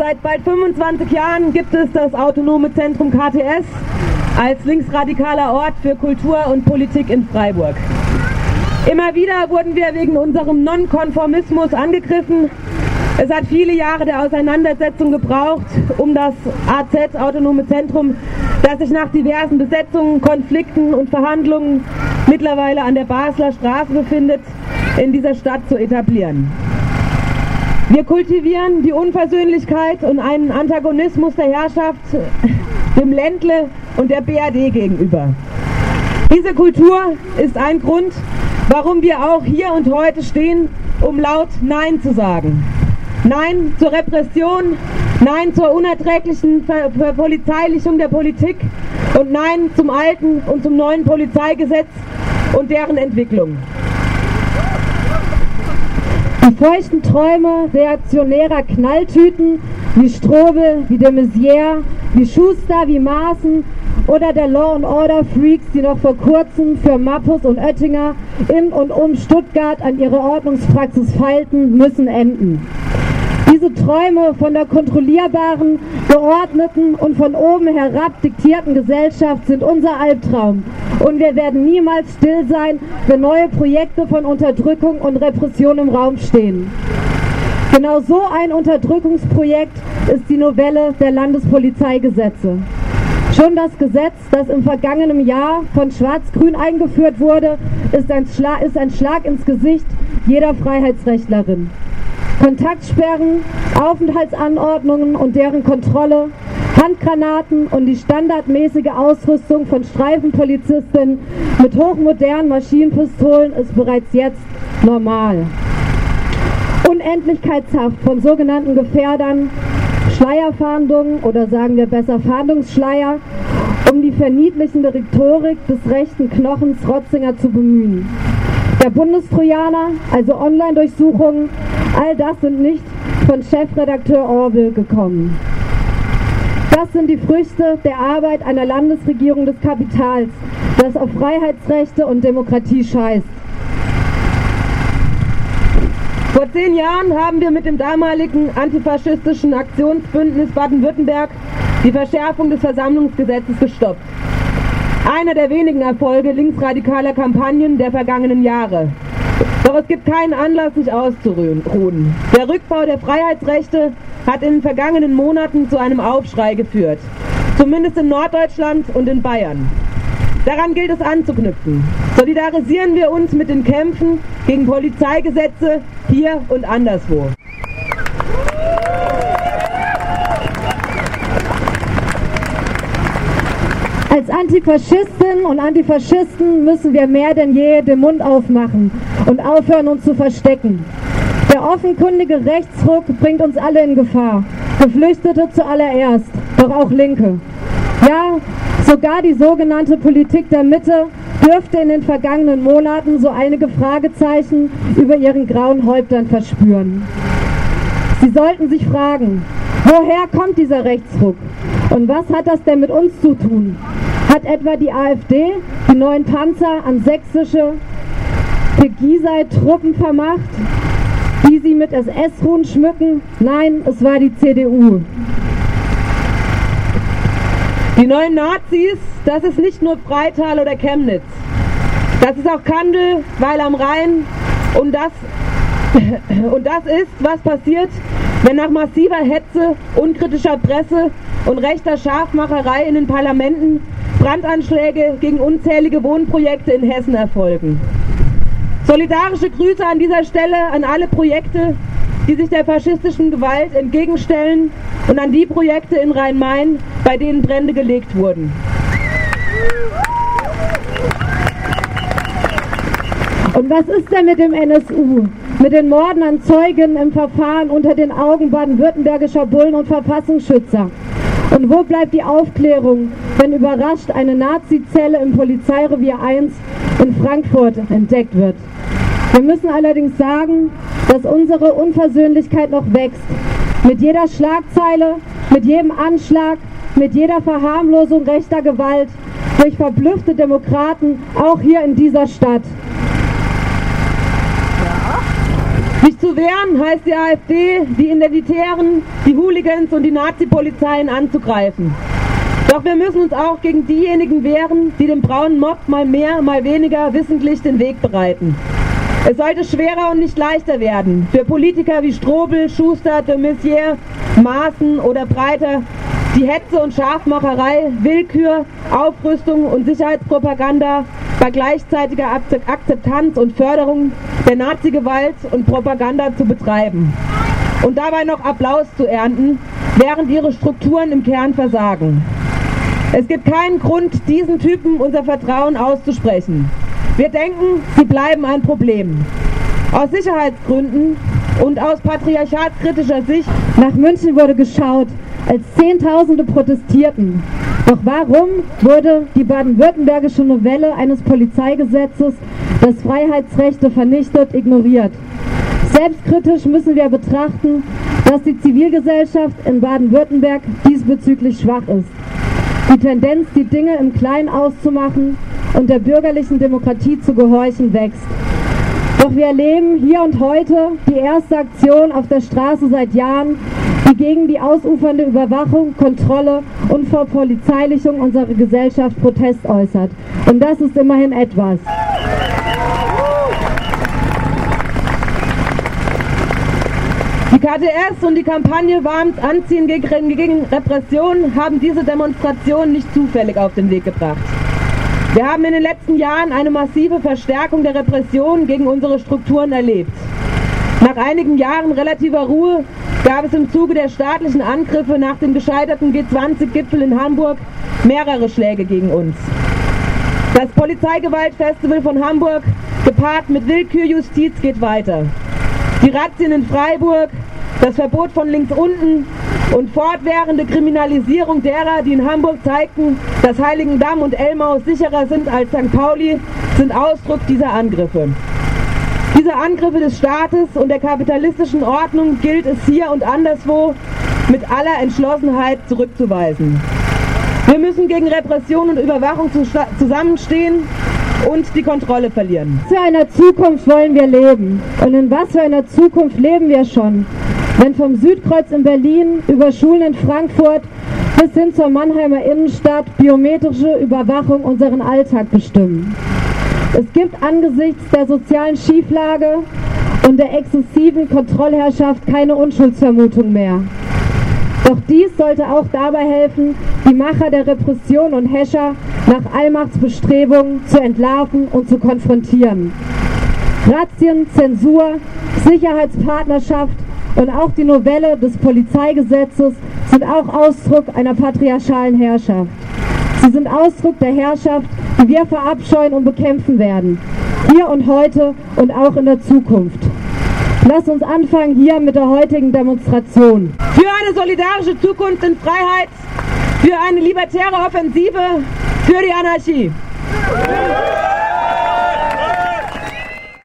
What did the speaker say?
seit bald 25 Jahren gibt es das Autonome Zentrum KTS als linksradikaler Ort für Kultur und Politik in Freiburg. Immer wieder wurden wir wegen unserem Nonkonformismus angegriffen. Es hat viele Jahre der Auseinandersetzung gebraucht, um das AZ, Autonome Zentrum, das sich nach diversen Besetzungen, Konflikten und Verhandlungen mittlerweile an der Basler Straße befindet, in dieser Stadt zu etablieren. Wir kultivieren die Unversöhnlichkeit und einen Antagonismus der Herrschaft dem Ländle und der BRD gegenüber. Diese Kultur ist ein Grund, warum wir auch hier und heute stehen, um laut Nein zu sagen. Nein zur Repression, Nein zur unerträglichen Ver Verpolizeilichung der Politik und Nein zum alten und zum neuen Polizeigesetz und deren Entwicklung. Die feuchten Träume reaktionärer Knalltüten wie Strobel, wie de Maizière, wie Schuster, wie Maaßen oder der Law and Order Freaks, die noch vor kurzem für Mappus und Oettinger in und um Stuttgart an ihre Ordnungspraxis feilten, müssen enden. Diese Träume von der kontrollierbaren, geordneten und von oben herab diktierten Gesellschaft sind unser Albtraum. Und wir werden niemals still sein, wenn neue Projekte von Unterdrückung und Repression im Raum stehen. Genau so ein Unterdrückungsprojekt ist die Novelle der Landespolizeigesetze. Schon das Gesetz, das im vergangenen Jahr von Schwarz-Grün eingeführt wurde, ist ein, ist ein Schlag ins Gesicht jeder Freiheitsrechtlerin. Kontaktsperren, Aufenthaltsanordnungen und deren Kontrolle, Handgranaten und die standardmäßige Ausrüstung von Streifenpolizisten mit hochmodernen Maschinenpistolen ist bereits jetzt normal. Unendlichkeitshaft von sogenannten Gefährdern, Schleierfahndungen oder sagen wir besser Fahndungsschleier, um die verniedlichende Rhetorik des rechten Knochens Rotzinger zu bemühen. Der Bundestrojaner, also Online-Durchsuchungen, all das sind nicht von Chefredakteur Orwell gekommen. Das sind die Früchte der Arbeit einer Landesregierung des Kapitals, das auf Freiheitsrechte und Demokratie scheißt. Vor zehn Jahren haben wir mit dem damaligen antifaschistischen Aktionsbündnis Baden-Württemberg die Verschärfung des Versammlungsgesetzes gestoppt. Einer der wenigen Erfolge linksradikaler Kampagnen der vergangenen Jahre. Doch es gibt keinen Anlass, sich auszuruhen. Der Rückbau der Freiheitsrechte hat in den vergangenen Monaten zu einem Aufschrei geführt. Zumindest in Norddeutschland und in Bayern. Daran gilt es anzuknüpfen. Solidarisieren wir uns mit den Kämpfen gegen Polizeigesetze hier und anderswo. Als Antifaschistin und Antifaschisten müssen wir mehr denn je den Mund aufmachen und aufhören, uns zu verstecken. Der offenkundige Rechtsruck bringt uns alle in Gefahr. Geflüchtete zuallererst, doch auch Linke. Ja, sogar die sogenannte Politik der Mitte dürfte in den vergangenen Monaten so einige Fragezeichen über ihren grauen Häuptern verspüren. Sie sollten sich fragen, woher kommt dieser Rechtsruck? Und was hat das denn mit uns zu tun? Hat etwa die AfD die neuen Panzer an sächsische Pegisei-Truppen vermacht, die sie mit SS-Ruhen schmücken? Nein, es war die CDU. Die neuen Nazis, das ist nicht nur Freital oder Chemnitz. Das ist auch Kandel, Weil am Rhein und das, und das ist, was passiert, wenn nach massiver Hetze, unkritischer Presse und rechter Scharfmacherei in den Parlamenten Brandanschläge gegen unzählige Wohnprojekte in Hessen erfolgen. Solidarische Grüße an dieser Stelle an alle Projekte, die sich der faschistischen Gewalt entgegenstellen und an die Projekte in Rhein-Main, bei denen Brände gelegt wurden. Und was ist denn mit dem NSU? Mit den Morden an Zeugen im Verfahren unter den Augen baden-württembergischer Bullen und Verfassungsschützer? Und wo bleibt die Aufklärung, wenn überrascht eine Nazi-Zelle im Polizeirevier 1 in Frankfurt entdeckt wird? Wir müssen allerdings sagen, dass unsere Unversöhnlichkeit noch wächst. Mit jeder Schlagzeile, mit jedem Anschlag, mit jeder Verharmlosung rechter Gewalt durch verblüffte Demokraten, auch hier in dieser Stadt. Sich zu wehren heißt die AfD, die Identitären, die Hooligans und die Nazi-Polizeien anzugreifen. Doch wir müssen uns auch gegen diejenigen wehren, die dem braunen Mob mal mehr, mal weniger wissentlich den Weg bereiten. Es sollte schwerer und nicht leichter werden für Politiker wie Strobel, Schuster, de Maizière, Maaßen oder Breiter, die Hetze und Scharfmacherei, Willkür, Aufrüstung und Sicherheitspropaganda bei gleichzeitiger Akzeptanz und Förderung der Nazi-Gewalt und Propaganda zu betreiben und dabei noch Applaus zu ernten, während ihre Strukturen im Kern versagen. Es gibt keinen Grund, diesen Typen unser Vertrauen auszusprechen. Wir denken, sie bleiben ein Problem. Aus Sicherheitsgründen und aus patriarchatkritischer Sicht. Nach München wurde geschaut, als Zehntausende protestierten. Doch warum wurde die baden-württembergische Novelle eines Polizeigesetzes, das Freiheitsrechte vernichtet, ignoriert? Selbstkritisch müssen wir betrachten, dass die Zivilgesellschaft in Baden-Württemberg diesbezüglich schwach ist. Die Tendenz, die Dinge im Kleinen auszumachen und der bürgerlichen Demokratie zu gehorchen, wächst. Doch wir erleben hier und heute die erste Aktion auf der Straße seit Jahren, die gegen die ausufernde Überwachung, Kontrolle und Verpolizeilichung unserer Gesellschaft Protest äußert. Und das ist immerhin etwas. Die KTS und die Kampagne Warms Anziehen gegen Repression haben diese Demonstration nicht zufällig auf den Weg gebracht. Wir haben in den letzten Jahren eine massive Verstärkung der Repression gegen unsere Strukturen erlebt. Nach einigen Jahren relativer Ruhe gab es im Zuge der staatlichen Angriffe nach dem gescheiterten G20-Gipfel in Hamburg mehrere Schläge gegen uns. Das Polizeigewaltfestival von Hamburg, gepaart mit Willkürjustiz, geht weiter. Die Razzien in Freiburg, das Verbot von links unten und fortwährende Kriminalisierung derer, die in Hamburg zeigten, dass Heiligendamm und Elmau sicherer sind als St. Pauli, sind Ausdruck dieser Angriffe. Diese Angriffe des Staates und der kapitalistischen Ordnung gilt es hier und anderswo mit aller Entschlossenheit zurückzuweisen. Wir müssen gegen Repression und Überwachung zusammenstehen und die Kontrolle verlieren. Was für einer Zukunft wollen wir leben? Und in was für einer Zukunft leben wir schon? Wenn vom Südkreuz in Berlin über Schulen in Frankfurt bis hin zur Mannheimer Innenstadt biometrische Überwachung unseren Alltag bestimmen. Es gibt angesichts der sozialen Schieflage und der exzessiven Kontrollherrschaft keine Unschuldsvermutung mehr. Doch dies sollte auch dabei helfen, die Macher der Repression und Häscher nach Allmachtsbestrebungen zu entlarven und zu konfrontieren. Razzien, Zensur, Sicherheitspartnerschaft und auch die Novelle des Polizeigesetzes sind auch Ausdruck einer patriarchalen Herrschaft. Sie sind Ausdruck der Herrschaft, die wir verabscheuen und bekämpfen werden. Hier und heute und auch in der Zukunft. Lass uns anfangen hier mit der heutigen Demonstration. Für eine solidarische Zukunft in Freiheit, für eine libertäre Offensive, für die Anarchie.